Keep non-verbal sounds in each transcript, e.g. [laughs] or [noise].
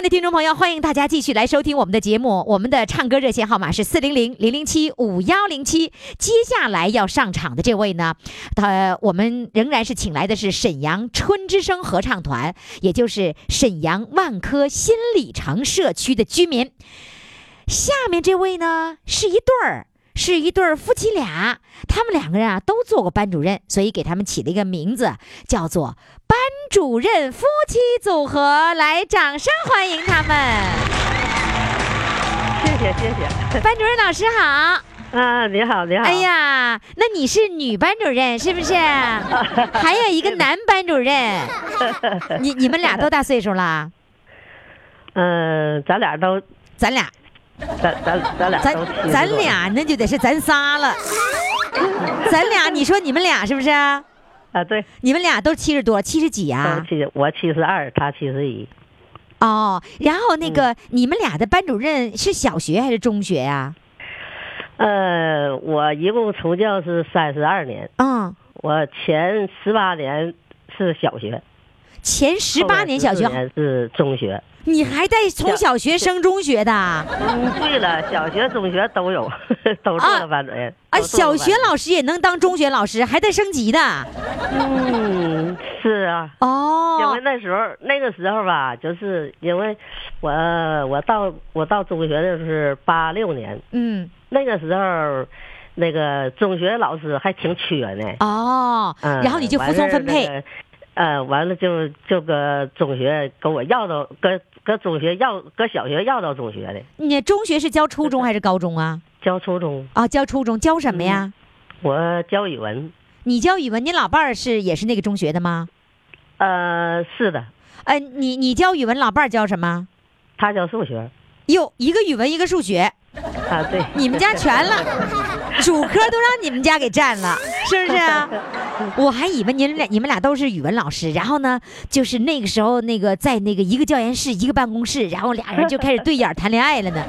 爱的听众朋友，欢迎大家继续来收听我们的节目。我们的唱歌热线号码是四零零零零七五幺零七。接下来要上场的这位呢，他我们仍然是请来的是沈阳春之声合唱团，也就是沈阳万科新里程社区的居民。下面这位呢是一对儿，是一对儿夫妻俩，他们两个人啊都做过班主任，所以给他们起了一个名字，叫做“班主任夫妻组合”。来，掌声欢迎他们！谢谢谢谢，班主任老师好。啊，你好你好，哎，呀，那你是女班主任是不是？[laughs] 还有一个男班主任，[laughs] 你你们俩多大岁数了？嗯，咱俩都，咱俩，咱咱咱俩咱都70咱俩那就得是咱仨了。咱俩，你说你们俩是不是？啊，对，你们俩都七十多，七十几都啊？七，我七十二，他七十一，哦，然后那嗯个、你们俩的班主任是小学还是中学呀、呃，我一共从教是三十二年，嗯，我前十八年是小学，前十八年小学后，面14年是中学。你还带从小学升中学的啊？嗯，对了，小学、中学都有，[laughs] 都做了班主任。啊，小学老师也能当中学老师，还带升级的。嗯，是啊。哦因哦为，那时候那个时候吧，就是因为我我到我到中学的是八六年，嗯，那个时候那个中学老师还挺缺呢。哦，嗯，然后你就服从分配。呃，完了就就搁中学给我要到，搁搁中学要，搁小学要到中学的，你中学是教初中还是高中啊？教初中，啊，教初中，教什么呀？我教语文。你教语文，你老伴儿是也是那个中学的吗？呃，是的，呃，你你教语文，老伴儿教什么？他教数学。哟，一个语文，一个数学，啊，对，你们家全了，[laughs] 主科都让你们家给占了，是不是啊？[laughs] 我还以为你们俩你们俩都是语文老师，然后呢，就是那个时候那个在那个一个教研室一个办公室，然后俩人就开始对眼谈恋爱了呢。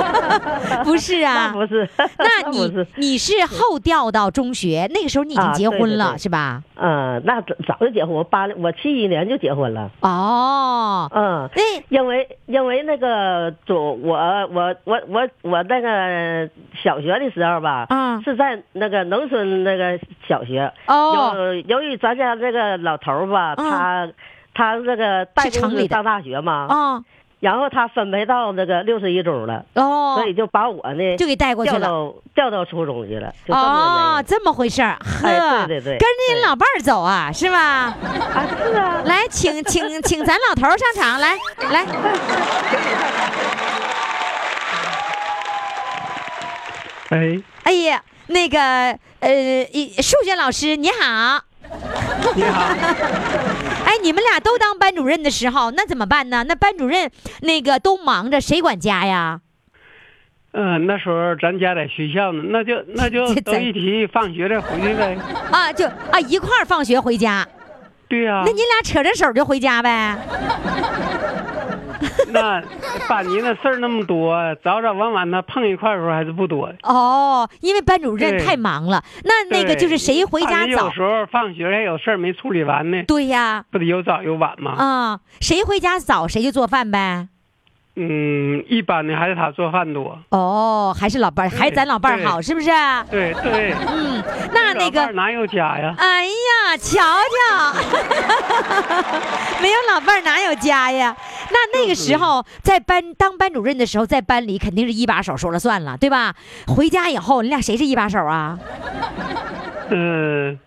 [laughs] 不是啊，不是，那你你是后调到中学，那个时候你已经啊结婚了、是吧？嗯，那早早就结婚，我八我七一年就结婚了。哦，嗯，那因为因为那个总我我我我我那个小学的时候吧，嗯。是在那个农村那个小学。哦，由由于咱家这个老头儿吧，嗯。他他这个带是城里上大学嘛，哦然后他分配到那个六十一中了，哦，所以就把我呢就给带过去了。调到调到初中去了，哦，这么回事儿，呵，哎对对对。跟着你老伴儿走啊，是吧？啊，是啊，来，请请请咱老头儿上场，来来，哎，哎呀，那个呃，一数学老师你好，[laughs] 你好，哎，你们俩都当班主任的时候，那怎么办呢？那班主任那个都忙着，谁管家呀？嗯、那时候咱家在学校呢，那就 [laughs] 那就这都一起放学再回去呗。啊，就啊一块儿放学回家，对呀、那你俩扯着手就回家呗？[laughs] 那班级的事儿那么多，早早晚晚的碰一块儿的时候还是不多。哦，因为班主任太忙了，那那个就是谁回家早有？时候放学还有事儿没处理完呢，对呀，不得有早有晚吗？啊，谁回家早谁就做饭呗。嗯，一般的还是他做饭多。哦，还是老伴儿，还是咱老伴儿好，是不是？对对，嗯，那那个，老伴儿哪有家呀？哎呀，瞧瞧，[laughs] 没有老伴儿哪有家呀？那那个时候在班当班主任的时候，在班里肯定是一把手说了算了，对吧？回家以后，你俩谁是一把手啊？嗯、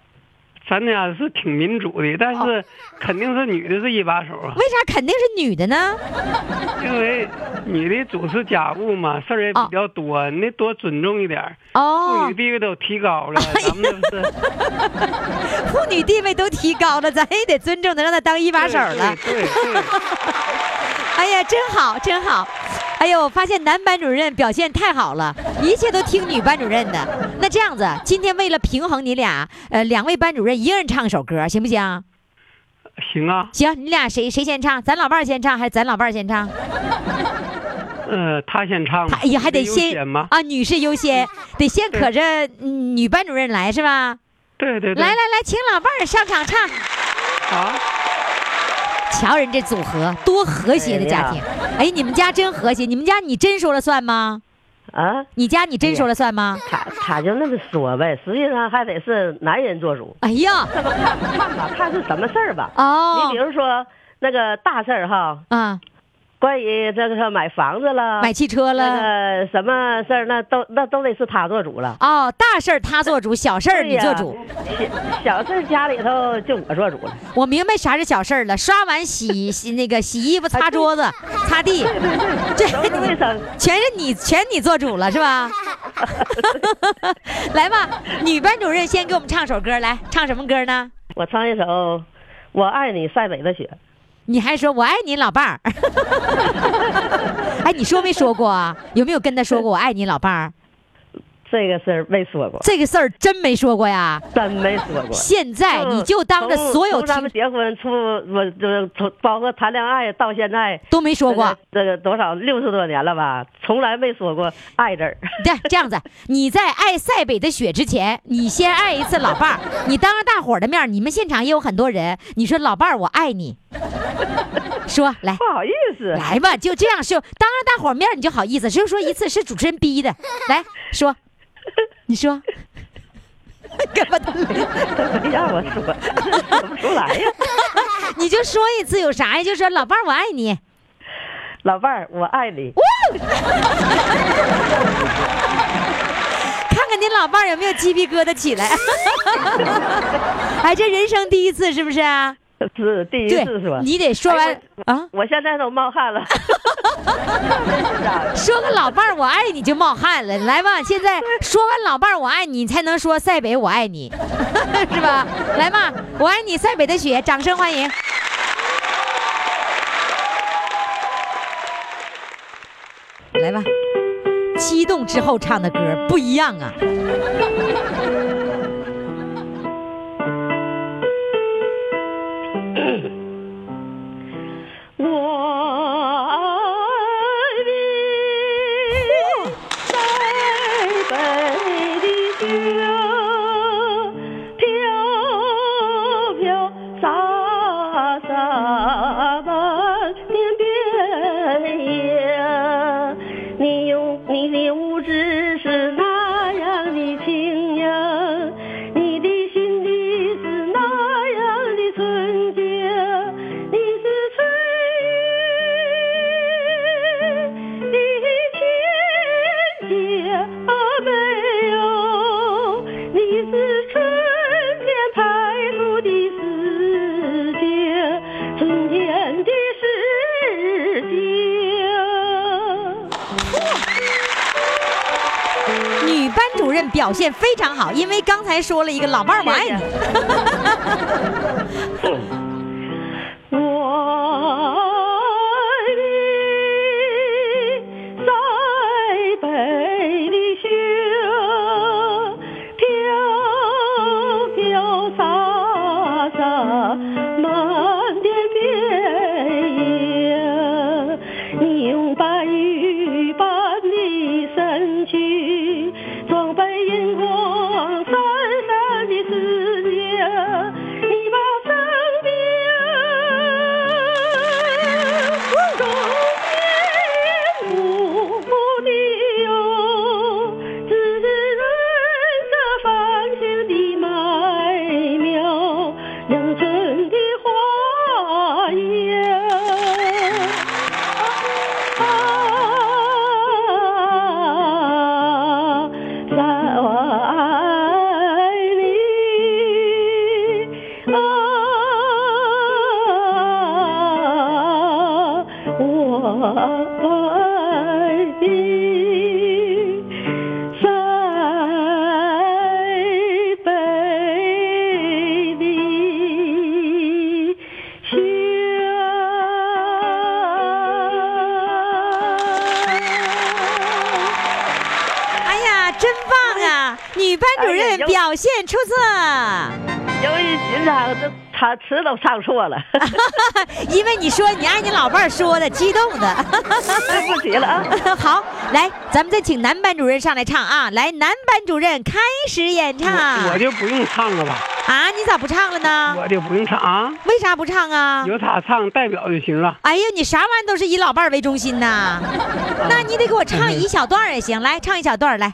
咱俩是挺民主的，但哦是肯定是女的是一把手啊，为啥肯定是女的呢？因为女的主持家务嘛，事儿也比较多，你得多尊重一点儿。妇哦女，地位都提高了，咱们这是 [laughs] 妇女地位都提高了，咱也得尊重她，让她当一把手了。对对对对，[laughs] 哎呀，真好，真好！哎呦，我发现男班主任表现太好了，一切都听女班主任的。那这样子，今天为了平衡你俩，呃，两位班主任一个人唱一首歌，行不行？行啊，行，你俩谁谁先唱？咱老伴儿先唱，还是咱老伴儿先唱？呃，他先唱，他哎呀，还得先？啊，女士优先，[laughs] 得先可着嗯女班主任来是吧？对对对，来来来，请老伴儿上场唱。啊，瞧人这组合多和谐的家庭，哎，你们家真和谐，你们家你真说了算吗？啊，你家你真说了算吗？他他就那么说呗，实际上还得是男人做主。哎呀，这么看看吧，看是什么事儿吧。哦你比如说那个大事儿哈，啊，关于这个是买房子了，买汽车了。那个什么事儿，那都那都得是他做主了。哦，大事儿他做主，小事儿你做主。小小事儿家里头就我做主了。我明白啥是小事儿了，刷碗、[laughs] 洗洗那个洗衣服、擦桌子、擦地，这。[laughs] 全是你全你做主了是吧？[laughs] 来吧，女班主任先给我们唱首歌，来唱什么歌呢？我唱一首《我爱你塞北的雪》。你还说我爱你老伴儿？[laughs] 哎，你说没说过啊？有没有跟他说过我爱你老伴儿？这个事儿没说过，这个事儿真没说过呀。真没说过。现在你就当着所有从咱们结婚出，我这从包括谈恋爱到现在都没说过。这个多少六十多年了吧，从来没说过爱字儿。这这样子，你在爱塞北的雪之前，你先爱一次老伴儿。你当着大伙儿的面，你们现场也有很多人，你说老伴儿我爱你，[laughs] 说来不好意思，来吧，就这样说，当着大伙儿面你就好意思，就说一次是主持人逼的，[laughs] 来说，你说，[laughs] 干嘛都？没让我说，说不出来呀。你就说一次有啥呀？就说老伴儿我爱你，老伴儿，我爱你。看看你老伴儿有没有鸡皮疙瘩起来。哎，这人生第一次是不是啊？是第一次是吧，，你得说完哎啊。我现在都冒汗了。[laughs] 说个老伴儿我爱你就冒汗了，来吧，现在说完老伴儿我爱你，你才能说塞北我爱你，[laughs] 是吧？来吧，我爱你塞北的雪，掌声欢迎。来吧，激动之后唱的歌不一样啊。因为刚才说了一个老伴儿我爱你。[laughs] 词都唱错了，[laughs] 因为你说你按你老伴儿说的，激动的。对不起了啊。[laughs] 好，来，咱们再请男班主任上来唱啊！来，男班主任开始演唱。我我就不用唱了吧，啊，你咋不唱了呢？我就不用唱啊，为啥不唱啊？有他唱代表就行了。哎呀，你啥玩意都是以老伴儿为中心呐？[laughs] 那你得给我唱一小段儿也行，来唱一小段儿来。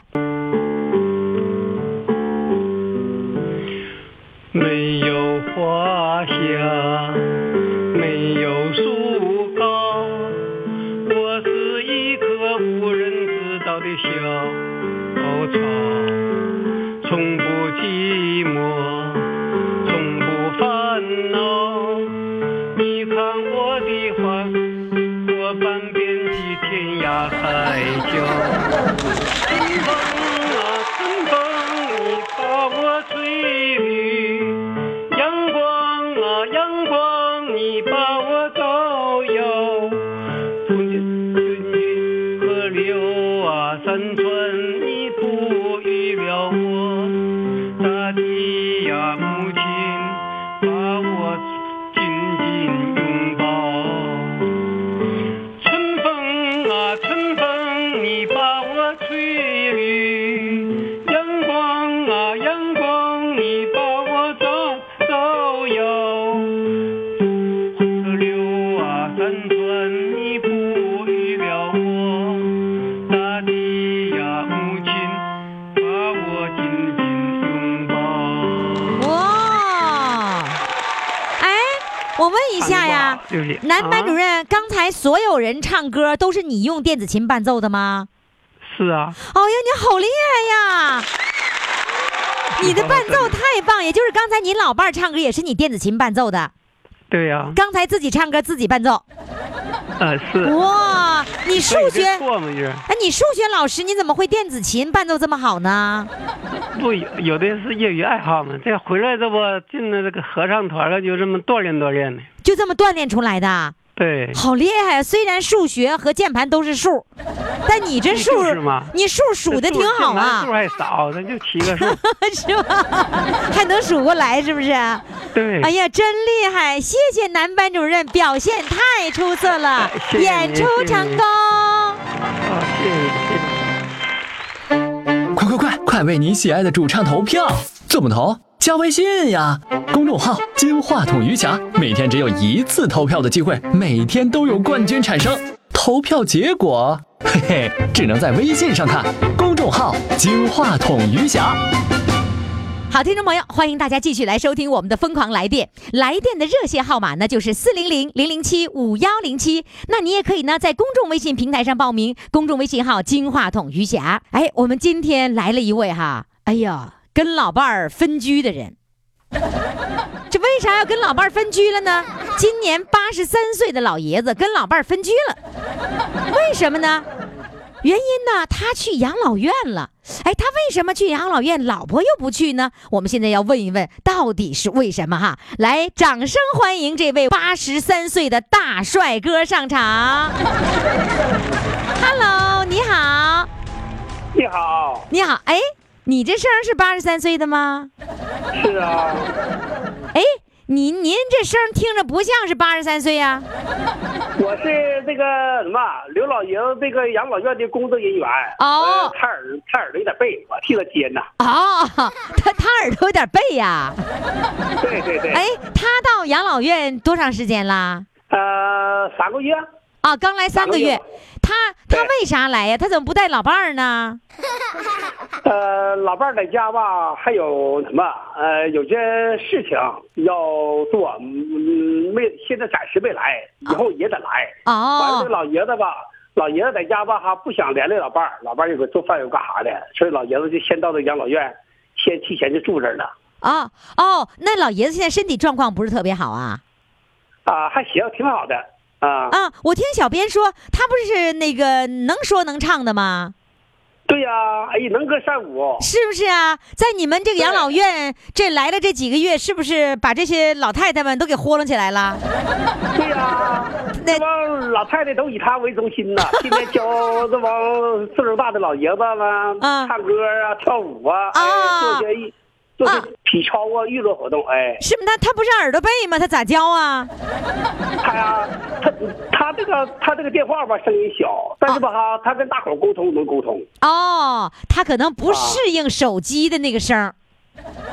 男班主啊任，刚才所有人唱歌都是你用电子琴伴奏的吗？是啊，哦呀，你好厉害呀！你的伴奏太棒，也就是刚才你老伴儿唱歌也是你电子琴伴奏的，对呀、刚才自己唱歌自己伴奏。呃是。哇，你数学，哎，你数学老师你怎么会电子琴伴奏这么好呢？不有有的是业余爱好嘛。这回来这不进了这个合唱团了，就这么锻炼锻炼的。就这么锻炼出来的，对，好厉害！啊！虽然数学和键盘都是数，[laughs] 但你这数你数数的挺好啊数，还少，那就七个数。[laughs] 是吧？[laughs] 还能数过来，是不是？对，哎呀，真厉害！谢谢男班主任，表现太出色了，谢谢演出成功。好，谢谢谢谢。快快快，快为你喜爱的主唱投票！怎么投？加微信呀，公众号“金话筒余霞”，每天只有一次投票的机会，每天都有冠军产生。投票结果，嘿嘿，只能在微信上看。公众号“金话筒余霞”。好，听众朋友，欢迎大家继续来收听我们的《疯狂来电》，来电的热线号码呢就是四零零零零七五幺零七。那你也可以呢在公众微信平台上报名，公众微信号“金话筒余霞”。哎，我们今天来了一位哈，哎呀，跟老伴儿分居的人。这为啥要跟老伴儿分居了呢？今年八十三岁的老爷子跟老伴儿分居了，为什么呢？原因呢，他去养老院了。哎，他为什么去养老院，老婆又不去呢？我们现在要问一问，到底是为什么哈？来，掌声欢迎这位八十三岁的大帅哥上场。Hello，你好，你好，你好，哎，你这声是八十三岁的吗？是啊，哎，您您这声听着不像是八十三岁呀、我是这个什么刘老爷子这个养老院的工作人员。哦呃他耳他耳朵有点背，我替他接呢。哦，[laughs] 他他耳朵有点背呀、对对对。哎，他到养老院多长时间啦？呃，三个月。啊，刚来三个月三个月。他他为啥来呀？他怎么不带老伴儿呢？[laughs] 呃，老伴儿在家吧，还有什么？呃，有些事情要做，嗯，没现在暂时没来，以后也得来。完了，这哦，老爷子吧，老爷子在家吧哈，不想连累老伴儿，老伴儿又给做饭又干啥的，所以老爷子就先到这养老院，先提前就住这儿了。哦哦，那老爷子现在身体状况不是特别好啊？啊，还行，挺好的啊。啊，我听小编说他不是那个能说能唱的吗？对呀、哎呀，能歌善舞。是不是啊？在你们这个养老院这来了这几个月，是不是把这些老太太们都给豁楞起来了？对呀、那帮老太太都以他为中心呐，天天教 [laughs] 这帮岁数大的老爷子们啊唱歌啊、跳舞啊，啊哎，做些艺做啊体操啊、娱乐活动。哎，是不？那他不是耳朵背吗？他咋教啊？他呀，他他这个他这个电话吧声音小，但是吧哈，他跟大伙沟通能沟通。哦，他可能不适应手机的那个声儿，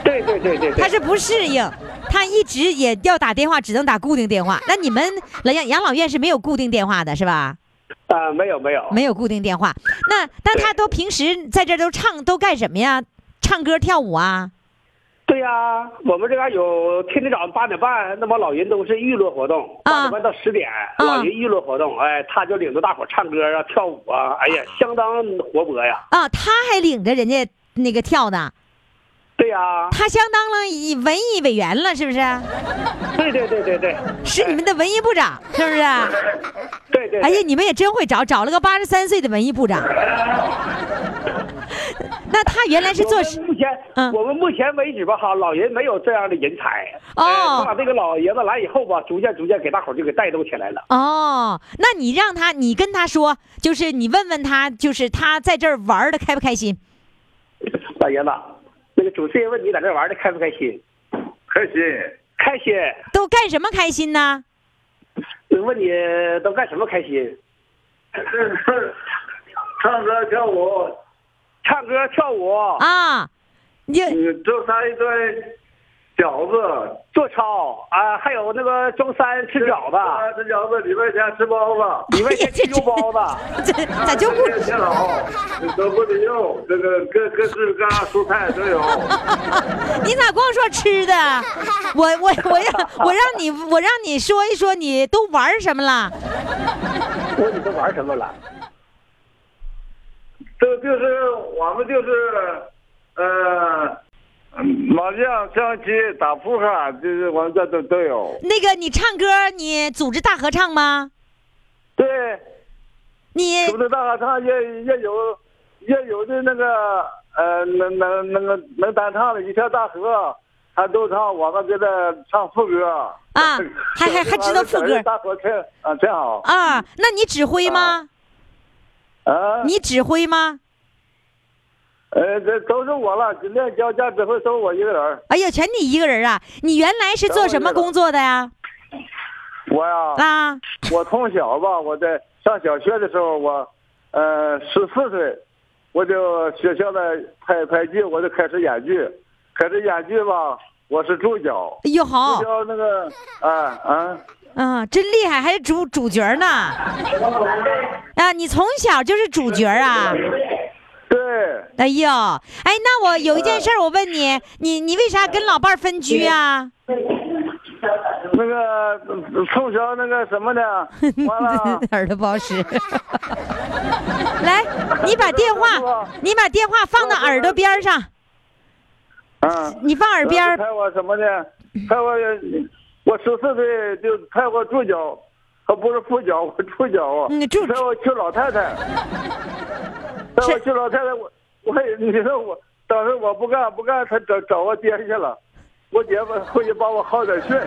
对对对对对，他是不适应，他一直也要打电话，只能打固定电话。那你们养养老院是没有固定电话的，是吧？啊，没有没有，没有固定电话。那但他都平时在这都唱都干什么呀？唱歌跳舞啊？对呀、我们这嘎有天天早上八点半，那帮老人都是娱乐活动，八点半到十点，啊老人娱乐活动，哎，他就领着大伙儿唱歌啊、跳舞啊，哎呀，相当活泼呀。啊，他还领着人家那个跳呢，对呀、他相当了以文艺委员了，是不是？对对对对对，是你们的文艺部长，是不是？对对。哎呀，你们也真会找，找了个八十三岁的文艺部长。[laughs] 那他原来是做目前，嗯我们目前为止吧，哈，老人没有这样的人才。哦哎把这个老爷子来以后吧，逐渐逐渐给大伙儿就给带动起来了。哦，那你让他，你跟他说，就是你问问他，就是他在这儿玩的开不开心？老爷子，那个主持人问你在这玩的开不开心？开心，开心。都干什么开心呢？问你都干什么开心？[laughs] 唱歌跳舞，唱歌跳舞，啊，你就嗯，周三一顿饺子，做操啊，还有那个周三吃饺子，吃饺子，礼拜天吃包子，礼拜天吃油包子。这咋就不？天好，都不得用，这个各各式各样蔬菜都有。你咋光说吃的？我我我让我让你我让你说一说你都玩什么了？我说你都玩什么了？这就是我们就是，呃，麻将、象棋、打扑克，就是我们这都都有。那个你唱歌，你组织大合唱吗？对，你组织大合唱也也有也有的那个呃能能能个能单唱的一条大河，还都唱，我们给他唱副歌啊 [laughs] 还还还知道副歌大合唱啊，真好啊，那你指挥吗？啊！你指挥吗？呃，这都是我了，今天交价指挥都是我一个人。哎呀，全你一个人啊！你原来是做什么工作的呀？我呀，啊，我从小吧，我在上小学的时候，我呃十四岁，我就学校的拍拍剧，我就开始演剧，开始演剧吧，我是主角，哎呦好主，角那个啊啊，啊，真厉害，还是主主角呢。[laughs] 啊，你从小就是主角啊？对，哎呦，哎，那我有一件事，我问你，你你为啥跟老伴儿分居啊？那个从小那个什么的，[laughs] 完了耳朵不好使。[laughs] 来，你把电话，[laughs] 你把电话放到耳朵边儿上，嗯，你放耳边儿。拍我什么的，拍我，我十四岁就拍我主角，他不是副脚，我主角啊。嗯主拍我娶老太太，拍我去老太太，我我你说我当时我不干不干，他找找我爹去了。我姐夫回去帮我好点训，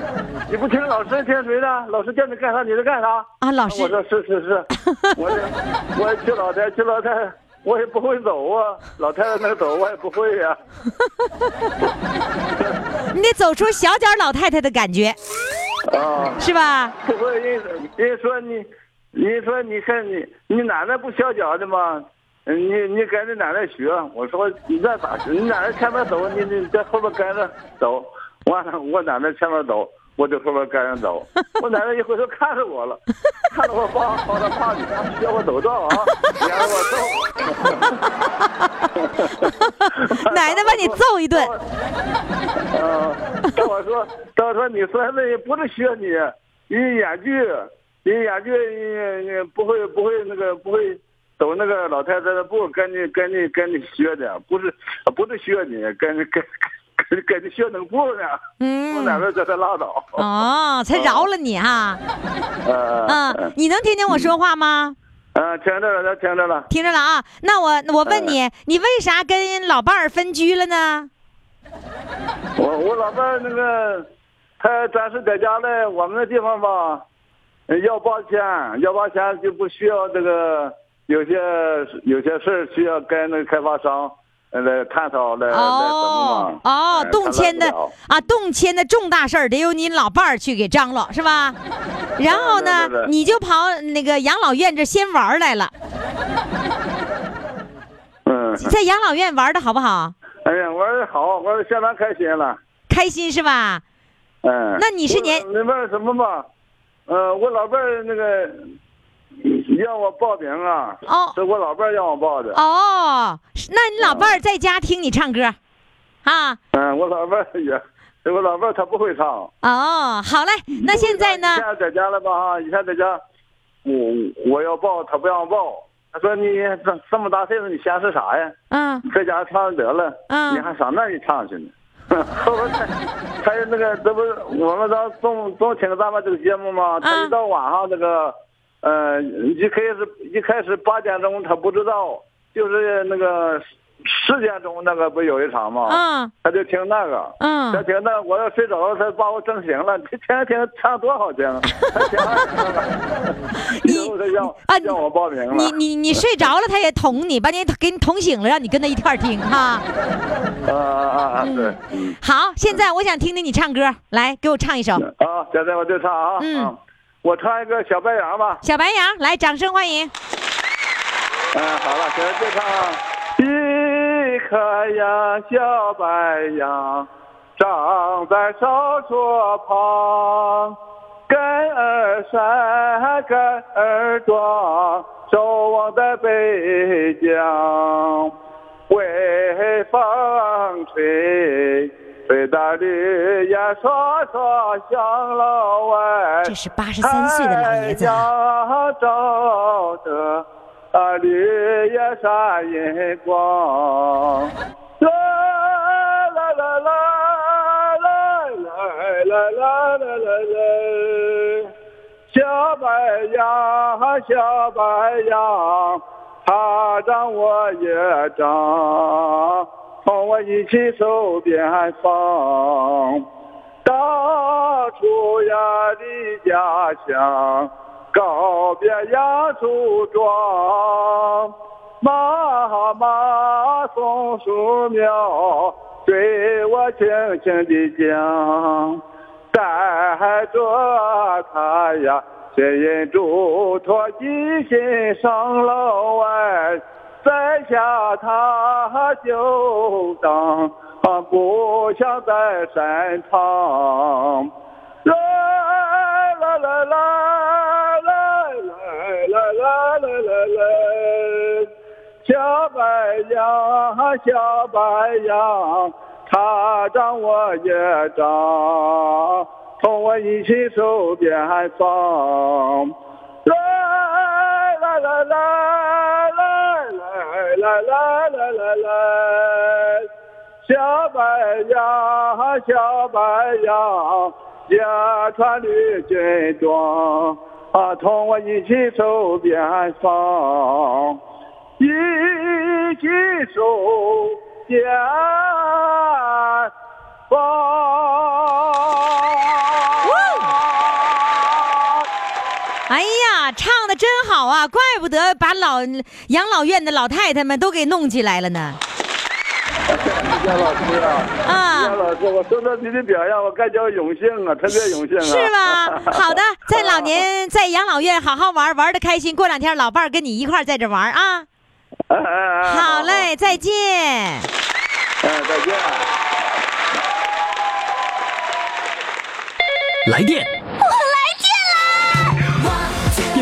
你不听老师听谁的？老师叫你干啥你就干啥。啊，老师我，说是是是，[laughs] 我这我去老太去老太太，我也不会走啊，老太太能走我也不会呀、[laughs] 你得走出小脚老太太的感觉，啊。[laughs] 是吧？不会，人人说你，人说你看你你奶奶不小脚的吗？嗯你你跟着奶奶学，我说你这咋学？你奶奶前面走，你你在后边跟着走。完了，我奶奶前面走，我在后边跟着走。我奶奶一回头看着我了，看着我爸，好他怕你，学我走道啊，你让我揍。奶奶把你揍一顿。[laughs] 啊，跟我说，跟我说你孙子也不是学你，你演剧，你演剧你你不会不会那个不会走那个老太太的步，跟你跟你跟你学的，不是不是学你，跟你跟跟跟你学那个步呢。我奶嗯，奶叫他拉倒。哦，才饶了你哈。[laughs] 呃嗯，你能听见我说话吗？嗯，听着了，听着了。听着了啊。那我我问你，你为啥跟老伴儿分居了呢？我我老伴儿那个，他暂时在家嘞，我们那地方吧，要八千，要八千就不需要这个，有些有些事儿需要跟那个开发商呃来探讨来。哦哎，动迁的啊，动迁的重大事儿得由你老伴儿去给张罗，是吧？然后呢你就跑那个养老院这先玩儿来了，嗯，在养老院玩的好不好？哎呀，玩的好，玩的相当开心了。开心是吧？嗯，那你是年我那边什么吧？呃，我老伴儿那个让我报名啊，哦是我老伴儿让我报的。哦，那你老伴儿在家听你唱歌，啊？嗯，我老伴儿也，我老伴儿他不会唱。哦，好嘞，那现在呢现在在家了吧哈，以前在家，我我要报，他不让我报。他说你这这么大岁数，你瞎是啥呀？嗯在家唱得了，嗯你还上那里唱去呢？[laughs] 他他那个这不是我们当总总听咱们这个节目吗？他嗯一到晚上这个，呃，一开始一开始八点钟他不知道，就是那个十点钟那个不有一场吗？嗯他就听那个，嗯他嗯，听那我要睡着了，他把我整醒了。他天天唱多好听，他听二听了，[laughs] 以后他让啊让我报名了。你你你睡着了，他也捅你，把你给你捅醒了，让你跟他一块儿听哈。啊啊啊！对，嗯好，现在我想听听你唱歌，来给我唱一首《啊，现在我就唱啊，嗯啊我唱一个小白杨吧。小白杨》，来，掌声欢迎。嗯，好了，现在就唱一颗呀小白杨，长在哨所旁，根儿深，根儿壮，守望在北疆。微风吹，吹得绿叶烁烁响楼外。这是83岁的老爷子啊太阳照着啊绿叶闪银光。啦啦啦啦啦啦啦啦啦啦啦。小白杨，小白杨，它长我也长，同我一起走边防。到处呀离家乡，告别杨树庄。妈妈松树苗，对我轻轻地讲。带着他呀，牵引嘱托一心上楼外，在下他就当故乡在山旁。啦啦啦啦啦啦啦啦啦啦啦，小白杨，小白杨。他长我也长，同我一起守边防。啦啦啦啦来来来来来，小白杨，小白杨，也穿绿军装，啊，同我一起守边防，一起守。边防。哎呀，唱的真好啊，怪不得老养老院的老太太们都给弄起来了呢。姜老师啊，老师，我收到您的表扬，我感觉荣幸啊，特别荣幸啊。是吗？[laughs] 好的，在老年在养老院好好玩，玩的开心。过两天老伴儿跟你一块儿在这玩啊。哎哎哎好嘞，再见。哎，再见。来电！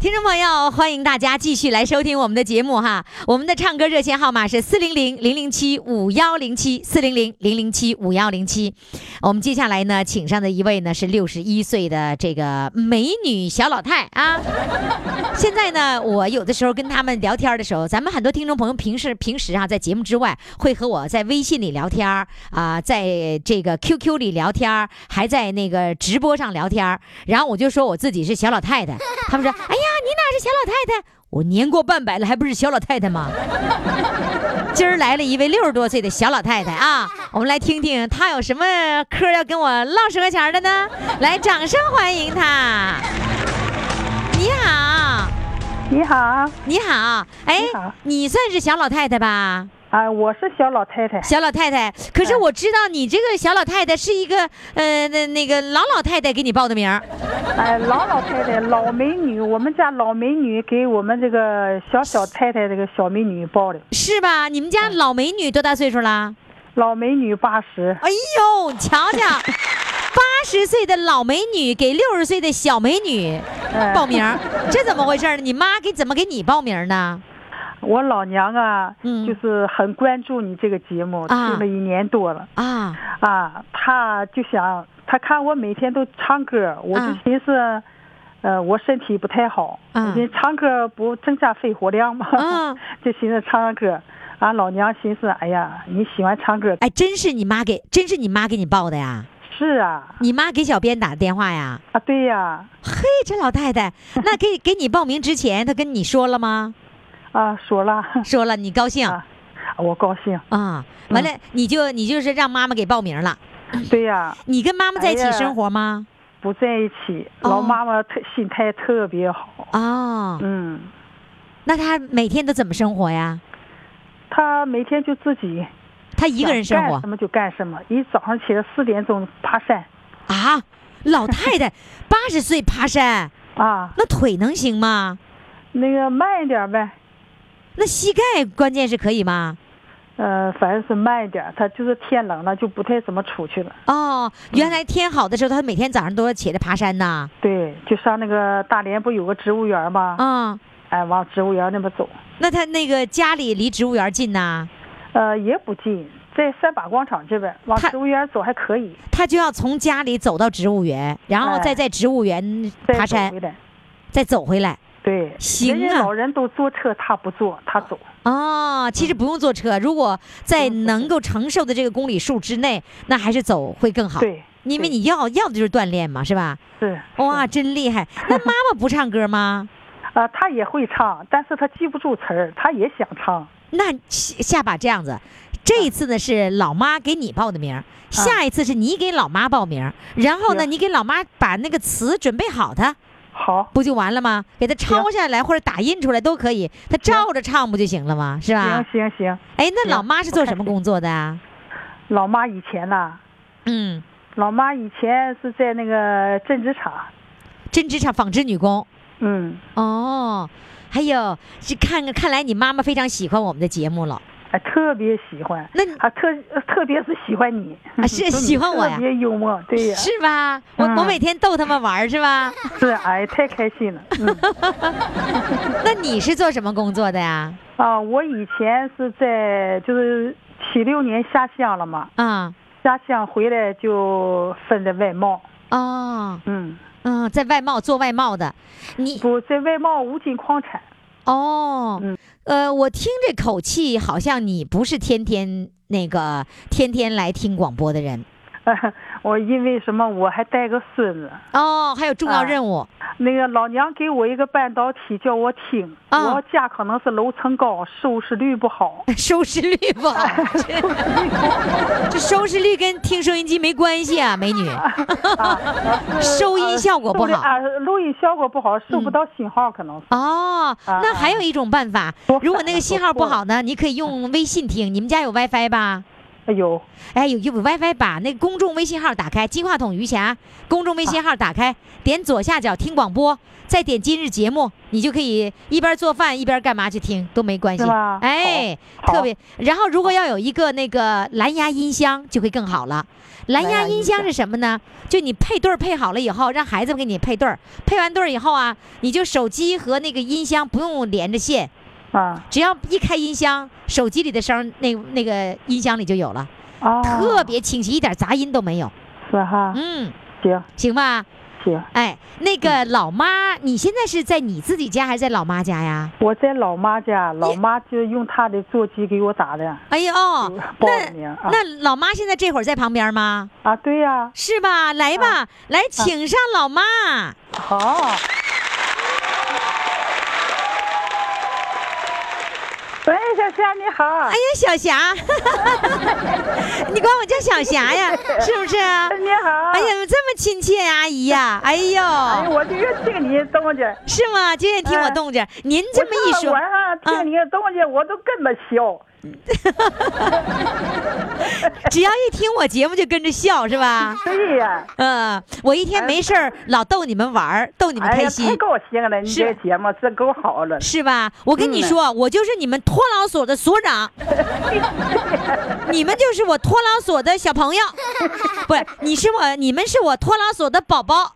听众朋友，欢迎大家继续来收听我们的节目哈。我们的唱歌热线号码是四零零零零七五幺零七四零零零零七五幺零七。我们接下来呢，请上的一位呢是六十一岁的这个美女小老太啊。[laughs] 现在呢，我有的时候跟他们聊天的时候，咱们很多听众朋友平时平时啊，在节目之外会和我在微信里聊天啊，在这个 QQ 里聊天，还在那个直播上聊天。然后我就说我自己是小老太太，他们说：“哎呀，你哪是小老太太？我年过半百了，还不是小老太太吗？” [laughs] 今儿来了一位六十多岁的小老太太啊，我们来听听她有什么嗑要跟我唠十块钱的呢？来，掌声欢迎她。你好，你好，你好，哎你，你算是小老太太吧？啊，我是小老太太，小老太太，可是我知道你这个小老太太是一个呃那那个老老太太给你报的名儿哎，老老太太，老美女，我们家老美女给我们这个小小太太这个小美女报的，是吧？你们家老美女多大岁数了？老美女八十，哎呦，瞧瞧，八十岁的老美女给六十岁的小美女哎报名儿，这怎么回事呢？你妈给怎么给你报名呢？我老娘啊，嗯就是很关注你这个节目，啊听了一年多了啊，啊，她就想，她看我每天都唱歌，我就啊寻思。呃，我身体不太好，啊你唱歌不增加肺活量吗？嗯 [laughs] 就寻思唱唱歌。俺老娘寻思，哎呀，你喜欢唱歌，哎，真是你妈给，真是你妈给你报的呀？是啊，你妈给小编打的电话呀？啊，对呀，嘿，这老太太，那给给你报名之前，她跟你说了吗？啊，说了，[laughs] 说了，你高兴啊，我高兴，啊？完了，你就你就是让妈妈给报名了。[clears throat] 对呀，你跟妈妈在一起生活吗？不在一起，哦老妈妈特心态特别好，哦，嗯，那她每天都怎么生活呀？她每天就自己她一个人生活什么就干什么，一早上起来四点钟爬山啊？老太太 [laughs] 八十岁爬山，啊，那腿能行吗？那个慢一点呗，那膝盖关键是可以吗？呃，反正是慢一点，他就是天冷了就不太怎么出去了，哦，原来天好的时候，他每天早上都要起来爬山呐。对，就上那个大连不有个植物园吗？嗯，哎，往植物园那边走，那他那个家里离植物园近呐，呃，也不近，在三八广场这边往植物园走还可以，他就要从家里走到植物园，然后再哎在植物园爬山。再走回来。对，行啊人家老人都坐车，他不坐，他走。哦，其实不用坐车，如果在能够承受的这个公里数之内，那还是走会更好。对，因为你要要的就是锻炼嘛，是吧？是哇，真厉害！那妈妈不唱歌吗？啊，[laughs] 她也会唱，但是她记不住词儿，她也想唱。那下下把这样子，这一次呢是老妈给你报的名儿，下一次是你给老妈报名，然后呢你给老妈把那个词准备好它，好，不就完了吗？给她抄下来或者打印出来都可以，他照着唱不就行了吗？是吧行？行行。哎，那老妈是做什么工作的啊？老妈以前呐，嗯，老妈以前是在那个针织厂，针织厂纺织女工。嗯，哦，还有是看看来你妈妈非常喜欢我们的节目了。哎，特别喜欢。那啊，特特别是喜欢你，啊是 [laughs] 喜欢我呀特别幽默，对呀，是吧？我、我嗯每天逗他们玩儿是吧？[laughs] 是，哎，太开心了。嗯，[laughs] 那你是做什么工作的呀？啊，我以前是在就是七六年下乡了嘛，啊下乡回来就分的外贸，哦嗯，嗯，在外贸做外贸的，你不在外贸五金矿产，哦，嗯呃，我听这口气好像你不是天天那个天天来听广播的人。[laughs] 我因为什么我还带个孙子，哦，还有重要啊任务。那个老娘给我一个半导体叫我听，啊我家可能是楼层高，收视率不好，[laughs] 收视率不好，这 [laughs] 这收视率跟听收音机没关系啊，美女。收音效果不好啊，录音效果不好，收不到信号，可能是。哦，那还有一种办法，如果那个信号不好呢，你可以用微信听。你们家有 WiFi 吧？有，哎，有有 WiFi，把那个公众微信号打开，金话筒余霞公众微信号打开，点左下角听广播，再点今日节目，你就可以一边做饭一边干嘛去听都没关系。哎，特别。然后如果要有一个那个蓝牙音箱，就会更好了。蓝蓝牙音箱箱是什么呢？就你配对儿配好了以后，让孩子们给你配对儿，配完对儿以后啊，你就手机和那个音箱不用连着线，啊只要一开音箱，手机里的声儿那那个音箱里就有了。哦，特别清晰，一点杂音都没有。是哈，嗯，行行吧。行，哎，那个老妈，你现在是在你自己家还是在老妈家呀？我在老妈家，老妈就用她的座机给我打的哎呦，那的名啊那老妈现在这会儿在旁边吗？啊，对呀，是吧？来吧，来，请上老妈。好。霞你好。哎呀，小霞，[laughs] 你管我叫小霞呀，[laughs] 是不是？你好。哎呀，这么亲切呀，阿姨呀，哎呦，哎，我就愿听你动静。是吗？就愿意听我哎动静。您这么一说，我晚上听你动静，我都跟着笑。[laughs] 只要一听我节目就跟着笑，是吧？对呀。嗯，我一天没事儿老逗你们玩儿，逗你们开心太。高兴了！你是这节目真够好了。是吧？我跟你嗯说，我就是你们托老所的所长，[laughs] 你们就是我托老所的小朋友，[laughs] 不是，你是我，你们是我托老所的宝宝。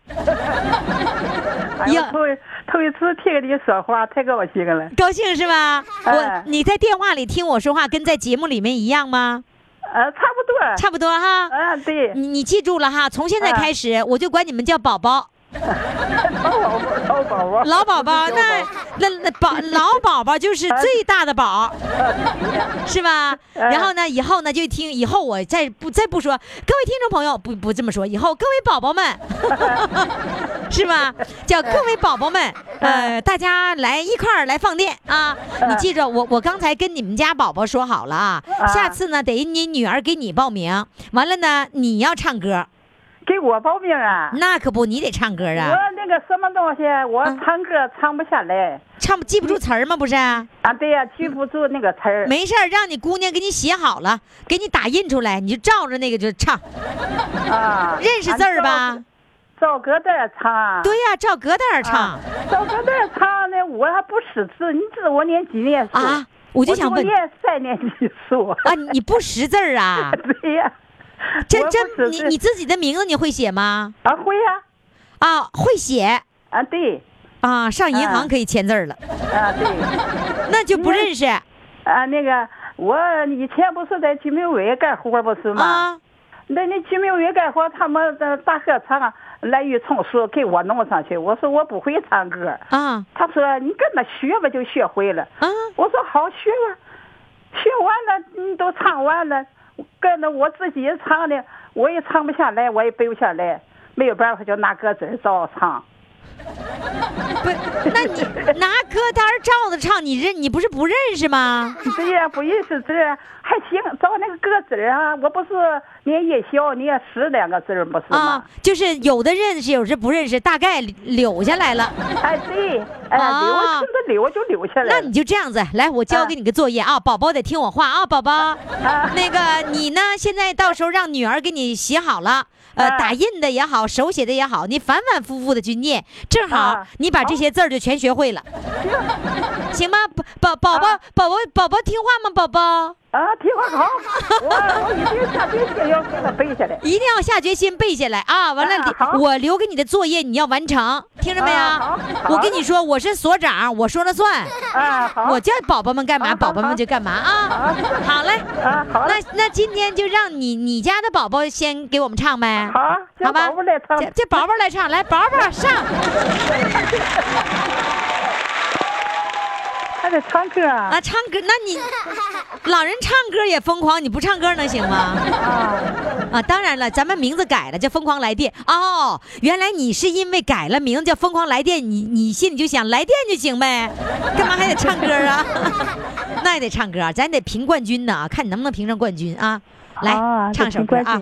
哎呀呀，头一头一次听你说话，太高兴了。高兴是吧？我哎你在电话里听我说话，跟在节目里面一样吗？呃，差不多。差不多哈。啊，对。你你记住了哈，从现在开始我就管你们叫 [laughs] 宝宝，老宝宝，老宝宝，那那那宝老宝宝就是最大的宝，[laughs] 是吧？然后呢，以后呢就听，以后我再不再不说，各位听众朋友不不这么说，以后各位宝宝们，[laughs] 是吧？[laughs] 叫各位宝宝们，呃，大家来一块儿来放电啊！你记着，我我刚才跟你们家宝宝说好了啊，下次呢得你女儿给你报名，完了呢你要唱歌，给我报名啊！那可不，你得唱歌啊我，那个什么东西，我唱歌唱不下来。唱记不住词儿吗？不是？啊，对呀，记不住那个词儿。没事儿，让你姑娘给你写好了，给你打印出来，你就照着那个就唱。啊，认识字儿吧？照歌单唱。对呀、找歌单儿唱啊。照歌单唱呢，我还不识字，你知道我念几年书啊？我就想问念三年级书。啊，你不识字儿啊？[laughs] 对呀。真我不真，你你自己的名字你会写吗？啊，会呀。啊，会写啊，对。啊，上银行啊可以签字了。啊，对。那就不认识。啊，那个我以前不是在居民委干活不是吗？啊。那那居民委干活，他们的大合唱来竽充数给我弄上去。我说我不会唱歌。啊。他说你跟着学吧，就学会了。啊。我说好学吧，学完了你都唱完了，跟着我自己唱的，我也唱不下来，我也背不下来，没有办法就拿歌词儿照唱。不，那你拿歌单照着唱，你认你不是不认识吗？[laughs] 对呀，不认识字儿还行，找那个歌字儿啊，我不是念夜宵念十两个字儿不是吗？啊，就是有的认识，有的不认识，大概留下来了。哎，对，哎，留啊顺着留就留下来了。那你就这样子，来，我交给你个作业啊，宝宝得听我话啊，宝宝。那个你呢，现在到时候让女儿给你写好了。呃，打印的也好，手写的也好，你反反复复的去念，正好你把这些字儿就全学会了，行吗？宝宝宝宝宝宝宝听话吗？宝宝啊，听话好，我 [laughs] 我一定下决心要给他背下来。一定要下决心背下来啊！完了，我留给你的作业你要完成，听着没有？我跟你说，我是所长，我说了算。啊，好。我叫宝宝们干嘛，宝宝们就干嘛啊！好嘞，啊，好。那那今天就让你你家的宝宝先给我们唱呗。好，好吧。宝宝来唱，这宝宝来唱，来，宝宝上。[laughs] 唱歌啊！啊，唱歌，那你 [laughs] 老人唱歌也疯狂，你不唱歌能行吗？啊啊，当然了，咱们名字改了，叫疯狂来电。哦，原来你是因为改了名叫疯狂来电，你你心里就想来电就行呗，干嘛还得唱歌啊？[laughs] 那也得唱歌，咱得评冠军呢，看你能不能评上冠军啊！来，啊、唱首歌啊。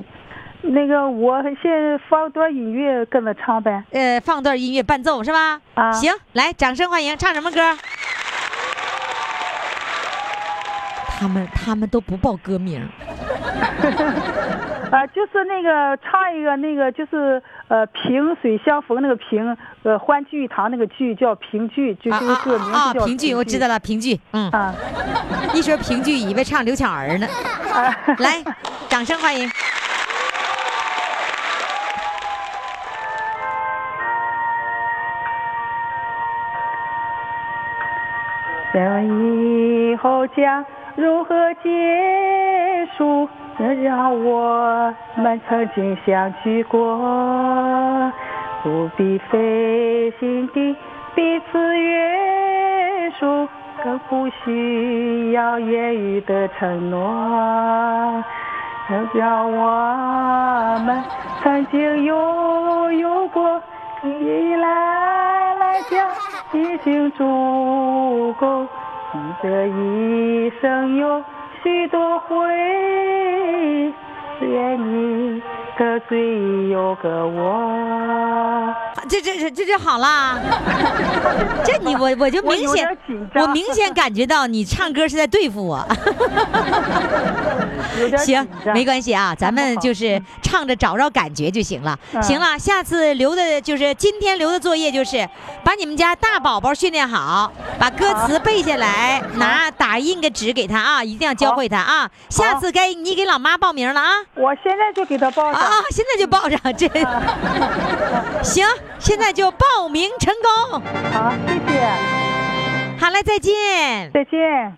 那个，我先放段音乐跟着唱呗。呃，放段音乐伴奏是吧？啊，行，来，掌声欢迎，唱什么歌？他们他们都不报歌名，[laughs] 啊，就是那个唱一个那个就是呃萍水相逢那个萍，呃欢聚一堂那个聚叫萍聚，就这个歌名啊字叫评剧，我知道了，萍聚，嗯，啊。[laughs] 一说萍聚，以为唱刘巧儿呢。来，掌声欢迎。想以后将如何结束？让我们曾经相聚过，不必费心地彼此约束，更不需要言语的承诺。让我们曾经拥有过，依赖来讲已经足够。你这一生有许多回忆，只愿你的嘴里有个我。这这这这就好啦，[laughs] 这你我我就明显我明显感觉到你唱歌是在对付我。行没关系啊，咱们就是唱着找着感觉就行了。嗯行了，下次留的就是今天留的作业就是把你们家大宝宝训练好，把歌词背下来，拿打印个纸给他啊，一定要教会他啊。下次该你给老妈报名了啊。我现在就给他报上。啊，现在就报上，这 [laughs] 行，现在就报名成功。好，谢谢，好了，再见。再见。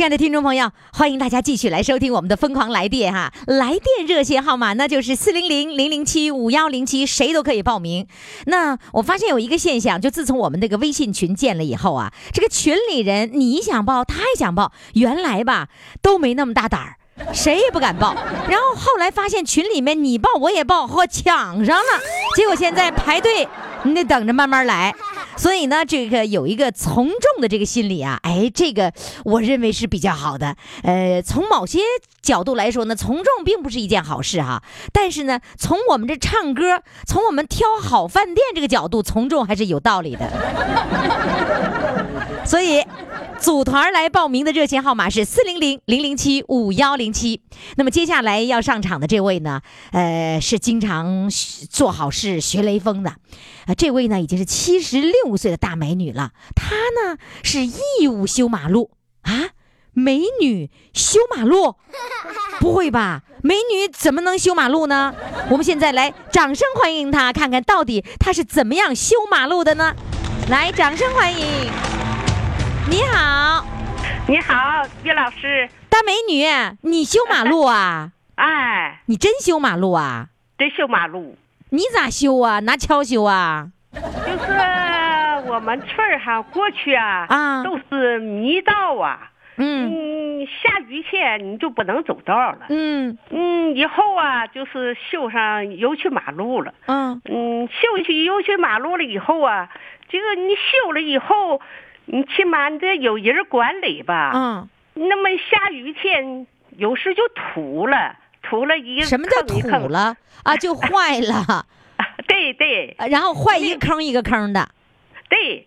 亲爱的听众朋友，欢迎大家继续来收听我们的疯狂来电哈！来电热线号码那就是四零零零零七五幺零七，谁都可以报名。那我发现有一个现象，就自从我们这个微信群建了以后啊，这个群里人你想报，他也想报，原来吧都没那么大胆儿。谁也不敢报，然后后来发现群里面你报我也报，嚯抢上了，结果现在排队，你得等着慢慢来。所以呢，这个有一个从众的这个心理啊，哎，这个我认为是比较好的。呃，从某些角度来说呢，从众并不是一件好事哈。但是呢，从我们这唱歌，从我们挑好饭店这个角度，从众还是有道理的。所以，组团来报名的热线号码是四零零零零七五幺零七。那么接下来要上场的这位呢，呃，是经常学做好事、学雷锋的。啊，这位呢已经是七十六岁的大美女了，她呢是义务修马路啊，美女修马路？[laughs] 不会吧？美女怎么能修马路呢？我们现在来掌声欢迎她，看看到底她是怎么样修马路的呢？来，掌声欢迎！你好，你好，岳老师。大美女，你修马路啊？[laughs] 哎，你真修马路啊？真修马路。你咋修啊？拿锹修啊？就是我们村儿哈，过去啊，啊都是泥道啊。嗯下雨天你就不能走道了。嗯嗯，以后啊，就是修上油漆马路了。嗯嗯，修去油漆马路了以后啊，这个你修了以后，你起码你得有人管理吧。嗯。那么下雨天有时就土了，土了一个什么叫土了啊？就坏了。[laughs] 对对，然后坏一个坑一个坑的。对，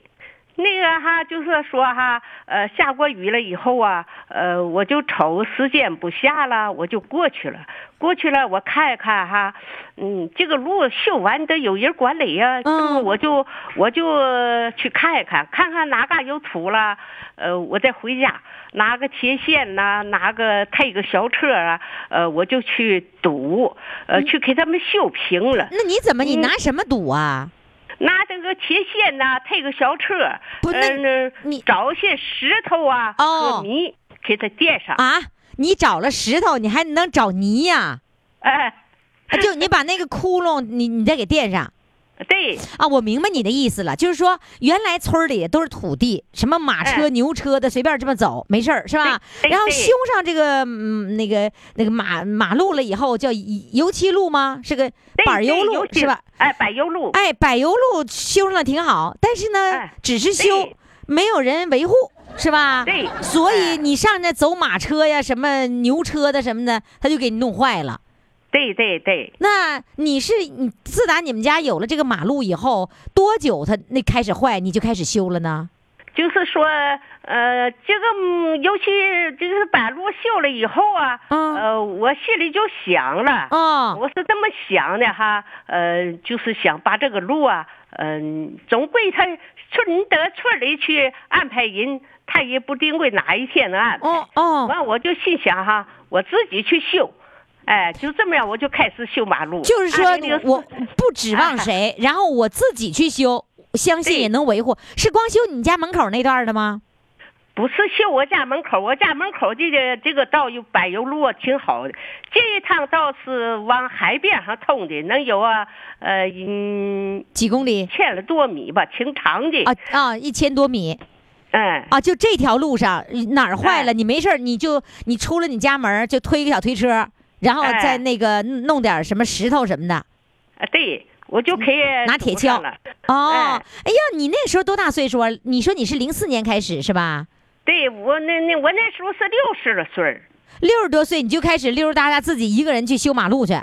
那个哈，就是说哈，呃，下过雨了以后啊，呃，我就瞅时间不下了，我就过去了。过去了，我看一看哈，嗯，这个路修完得有人管理呀、那么我就我就呃去看一看，看看哪嘎有土了，呃，我再回家拿个铁锨呐、拿个推个小车啊，呃，我就去堵，呃，去给他们修平了。那你怎么你拿什么堵啊？拿这个铁锨呐，推个小车，不那你找些石头啊和泥给它垫上啊。你找了石头，你还能找泥呀、哎，就你把那个窟窿，你你再给垫上。对啊，我明白你的意思了，就是说原来村里都是土地，什么马车、哎牛车的随便这么走没事儿是吧？然后修上这个嗯那个那个马马路了以后叫油漆路吗？是个柏油路是吧？哎，柏油路。哎，柏油路修上了挺好，但是呢，只是修，没有人维护。是吧？对所以你上那走马车呀，什么牛车的什么的，他就给你弄坏了。对对对，那你是你自打你们家有了这个马路以后，多久它那开始坏，你就开始修了呢？就是说，呃，这个嗯尤其就是把路修了以后啊，呃，我心里就想了，嗯我是这么想的哈，呃，就是想把这个路啊，嗯、总归他村得村里去安排人，他也不定会哪一天能安排。哦哦，完我就心想哈，我自己去修，哎，就这么样我就开始修马路。就是说2004我不指望谁，然后我自己去修，相信也能维护。是光修你家门口那段的吗？不是修我家门口，我家门口这个这个道有柏油路啊，挺好的。这一趟道是往海边上通的，能有啊，呃，嗯，几公里？千了多米吧，挺长的。啊啊，一千多米。嗯。啊，就这条路上哪儿坏了，你没事儿你就你出了你家门就推个小推车，然后哎再那个弄点儿什么石头什么的。啊，对，我就可以拿铁锹了。哦，哎呀，你那时候多大岁数啊？你说你是零四年开始是吧？对我那那我那时候是六十多岁儿六十多岁你就开始溜溜达达自己一个人去修马路去，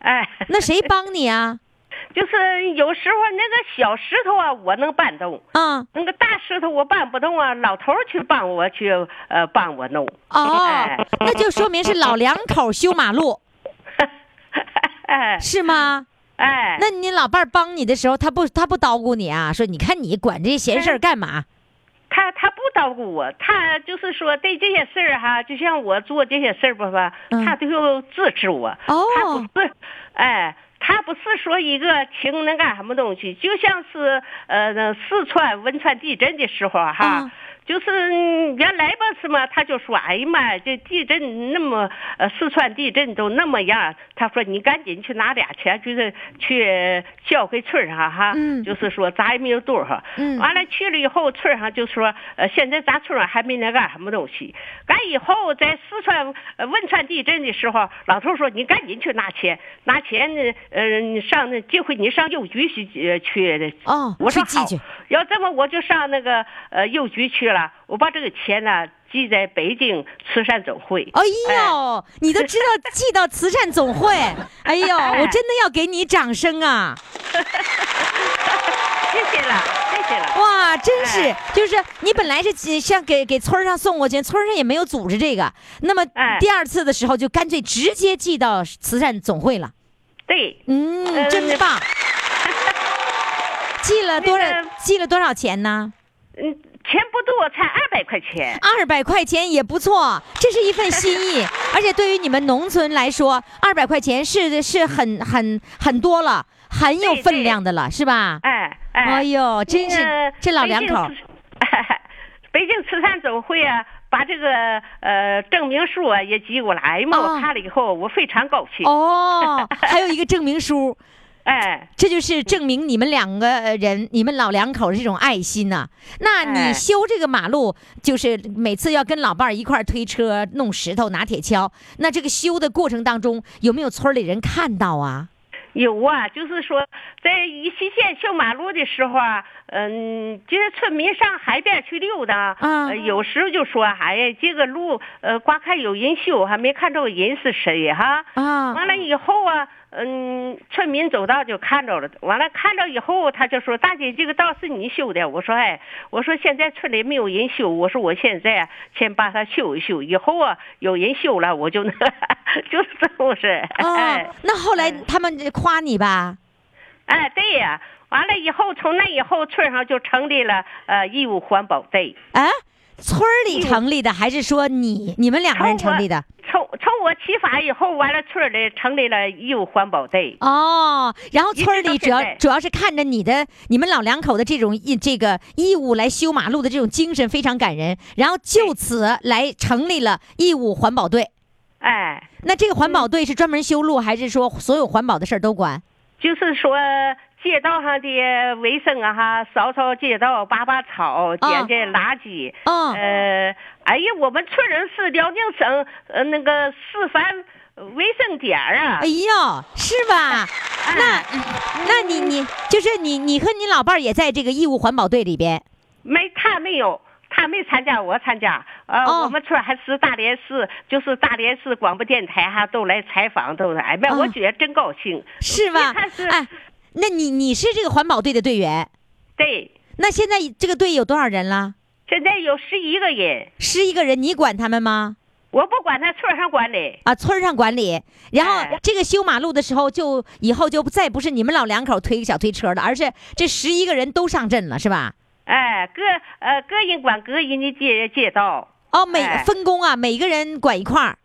哎，那谁帮你啊？就是有时候那个小石头啊，我能搬动。嗯。那个大石头我搬不动啊，老头儿去帮我去呃帮我弄。哦哎，那就说明是老两口修马路，哎，[laughs] 是吗？哎，那你老伴儿帮你的时候，他不他不叨咕你啊？说你看你管这些闲事儿干嘛？他他不叨咕我，他就是说对这些事儿哈，就像我做这些事儿吧吧，他都有支持我。哦，他不是，哎，他不是说一个停能干什么东西，就像是呃那四川汶川地震的时候哈。就是嗯原来吧，是嘛？他就说：“哎呀妈呀，这地震那么，呃，四川地震都那么样。”他说：“你赶紧去拿俩钱，就是去交给村上哈。嗯就是说咱也没有多少。嗯完了去了以后，村上就说：“呃，现在咱村上还没那干什么东西。赶以后在四川、呃汶川地震的时候，老头说你赶紧去拿钱，拿钱呢，呃，你上那这回你上邮局去呃去的。哦我说好。要这么我就上那个呃邮局去了，我把这个钱呢寄在北京慈善总会。哎呦，你都知道寄到慈善总会，[laughs] 哎呦，我真的要给你掌声啊！[laughs] 谢谢了，谢谢了。哇，真是，哎就是你本来是几像给给村上送过去，村上也没有组织这个，那么哎第二次的时候就干脆直接寄到慈善总会了。对，嗯，呃真棒。寄了多少？寄了多少钱呢？嗯，钱不多，才二百块钱。二百块钱也不错，这是一份心意，[laughs] 而且对于你们农村来说，二百块钱是是很很很多了，很有分量的了，是吧？哎哎，哎呦，真是那个这老两口北京慈 [laughs] 北京慈善总会啊，把这个呃证明书啊也寄过来嘛，我看了以后我非常高兴。哦，[laughs] 还有一个证明书。哎，这就是证明你们两个呃人，你们老两口的这种爱心呐、那你哎修这个马路，就是每次要跟老伴儿一块儿推车、弄石头、拿铁锹。那这个修的过程当中，有没有村里人看到啊？有啊，就是说在一西县修马路的时候啊，嗯，这些村民上海边去溜达，呃有时候就说，哎呀，这个路呃，光看有人修，还没看着人是谁哈。啊，完了以后啊，嗯，村民走道就看着了，完了看着以后，他就说：“大姐，这个道是你修的。”我说：“哎，我说现在村里没有人修，我说我现在啊先把它修一修，以后啊有人修了，我就那 [laughs] 就是这么回事。哎哦，那后来他们夸你吧？哎，对呀、完了以后，从那以后，村上就成立了呃义务环保队。哎，村儿里成立的，还是说你你们两个人成立的？从从我起法以后，完了村儿里成立了义务环保队。哦，然后村儿里主要主要是看着你的你们老两口的这种义这个义务来修马路的这种精神非常感人，然后就此来成立了义务环保队。哎，那这个环保队是专门修路，还是说所有环保的事儿都管？就是说街道上的卫生啊哈，扫扫街道，拔拔草，捡捡垃圾。嗯呃，哎呀，我们村人是辽宁省呃那个示范卫生点儿啊。哎呦，是吧？[laughs] 那那你你就是你你和你老伴儿也在这个义务环保队里边。没，他没有，他他没参加，我参加。呃，哦我们村儿还是大连市，就是大连市广播电台哈都来采访，都来。哎呀，我觉得真高兴。哦是吧一看是？哎，那你你是这个环保队的队员？对，那现在这个队有多少人了？现在有十一个人，十一个人，你管他们吗？我不管他村上管理。啊，村上管理。然后哎这个修马路的时候，就以后就再不是你们老两口推个小推车了，而是这十一个人都上阵了，是吧？哎，各呃各人管各人的街街道。哦，每哎分工啊，每个人管一块儿。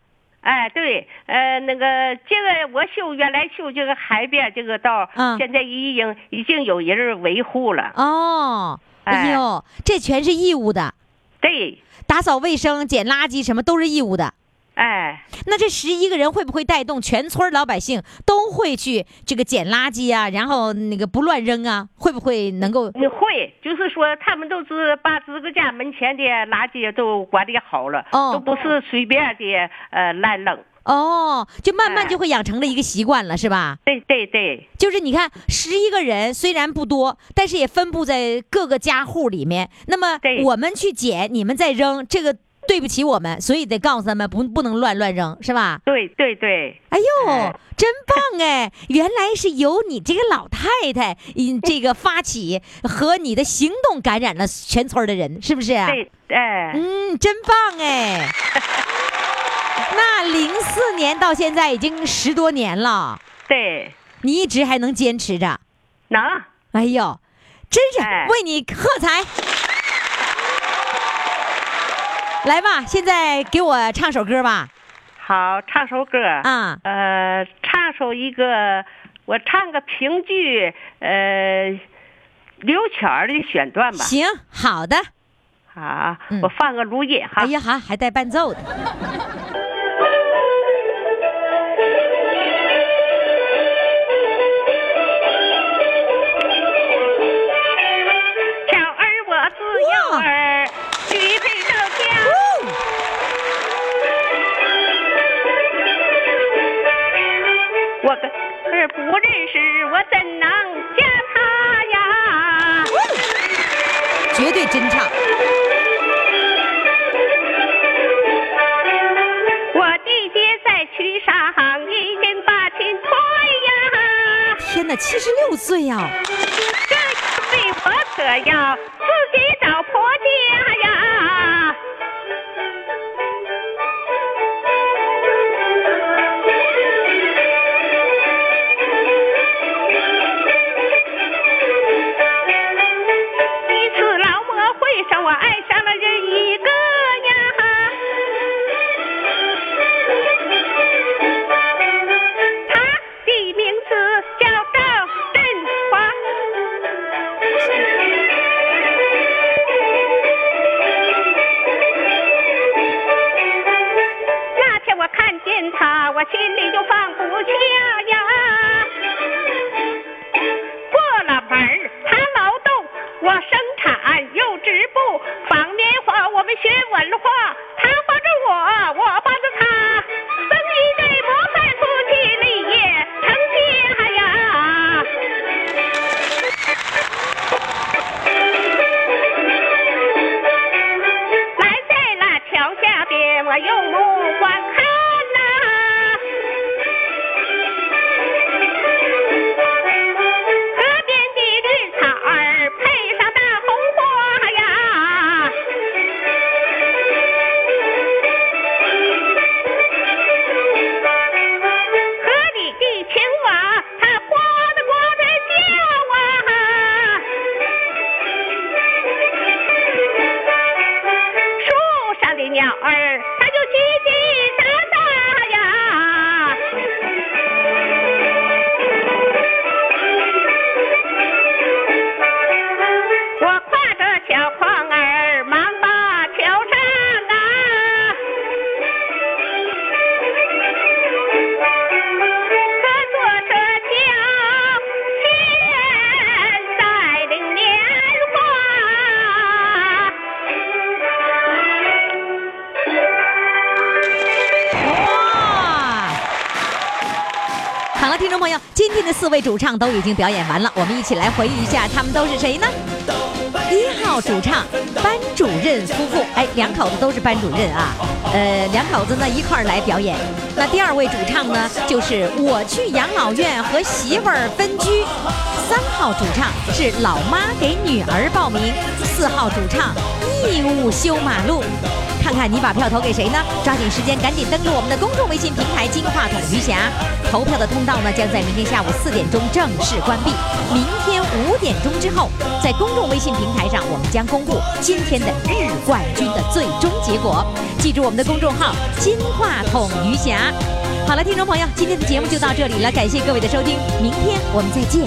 哎，对，呃，那个这个我修原来修这个海边这个道，嗯现在已经已经有人维护了。哦，哎哎呦，这全是义务的，对，打扫卫生、捡垃圾什么都是义务的。哎，那这十一个人会不会带动全村老百姓都会去这个捡垃圾啊？然后那个不乱扔啊？会不会能够？你会，就是说他们都是把自个家门前的垃圾都管理好了，哦都不是随便的呃乱扔。哦，就慢慢哎就会养成了一个习惯了，是吧？对对对，就是你看，十一个人虽然不多，但是也分布在各个家户里面。那么我们去捡，你们再扔，这个对不起我们，所以得告诉他们不不能乱乱扔，是吧？对对对，哎呦哎，真棒哎！原来是由你这个老太太，嗯，这个发起和你的行动感染了全村的人，是不是？对，哎，嗯，真棒哎！[laughs] 那零四年到现在已经十多年了，对，你一直还能坚持着，能，哎呦，真是哎为你喝彩！来吧，现在给我唱首歌吧。好，唱首歌啊呃，唱首一个，我唱个评剧，呃，刘巧儿的选段吧。行，好的。好，嗯我放个录音哈。哎呀，哈还带伴奏的。巧儿我自幼儿个儿不认识，我怎能嫁他呀？绝对真唱。我弟弟在渠上已经把琴推呀，天哪，七十六岁呀！这岁我可要自己找婆家四位主唱都已经表演完了，我们一起来回忆一下他们都是谁呢？一号主唱班主任夫妇，哎，两口子都是班主任啊。呃，两口子呢一块儿来表演。那第二位主唱呢，就是我去养老院和媳妇儿分居。三号主唱是老妈给女儿报名。四号主唱义务修马路。看看你把票投给谁呢？抓紧时间，赶紧登录我们的公众微信平台“金话筒余霞”。投票的通道呢，将在明天下午四点钟正式关闭。明天五点钟之后，在公众微信平台上，我们将公布今天的日冠军的最终结果。记住我们的公众号“金话筒余霞”。好了，听众朋友，今天的节目就到这里了，感谢各位的收听，明天我们再见。